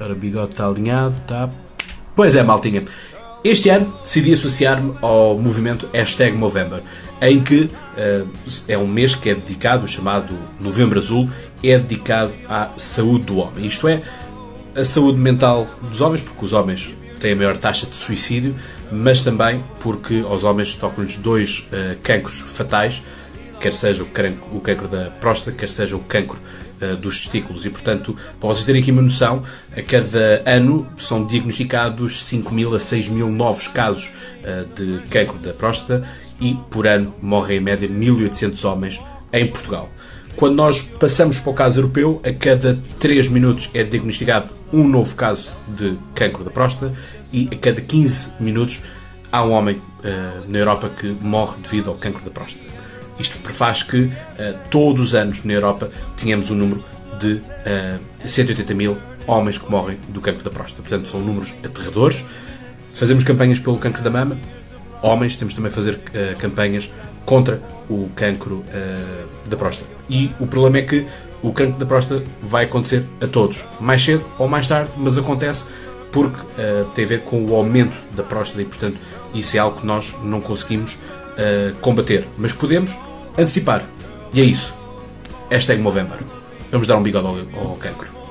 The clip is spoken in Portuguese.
Ora, o bigode está alinhado, está. Pois é, maltinha. Este ano decidi associar-me ao movimento Hashtag Movember, em que uh, é um mês que é dedicado, chamado Novembro Azul, é dedicado à saúde do homem. Isto é, a saúde mental dos homens, porque os homens têm a maior taxa de suicídio, mas também porque aos homens tocam-lhes dois uh, cancros fatais, quer seja o cancro, o cancro da próstata, quer seja o cancro uh, dos testículos. E, portanto, para vocês terem aqui uma noção, a cada ano são diagnosticados 5 mil a 6 mil novos casos uh, de cancro da próstata e, por ano, morrem em média 1.800 homens em Portugal. Quando nós passamos para o caso europeu, a cada 3 minutos é diagnosticado um novo caso de cancro da próstata e a cada 15 minutos há um homem uh, na Europa que morre devido ao cancro da próstata. Isto faz que uh, todos os anos na Europa tenhamos um número de uh, eh, 180 mil homens que morrem do cancro da próstata. Portanto, são números aterradores. Fazemos campanhas pelo cancro da mama. Homens, temos também a fazer uh, campanhas contra o cancro da próstata. E o problema é que o cancro da próstata vai acontecer a todos, mais cedo ou mais tarde, mas acontece porque uh, tem a ver com o aumento da próstata e, portanto, isso é algo que nós não conseguimos uh, combater, mas podemos antecipar. E é isso. Hashtag Movember. Vamos dar um bigode ao, ao cancro.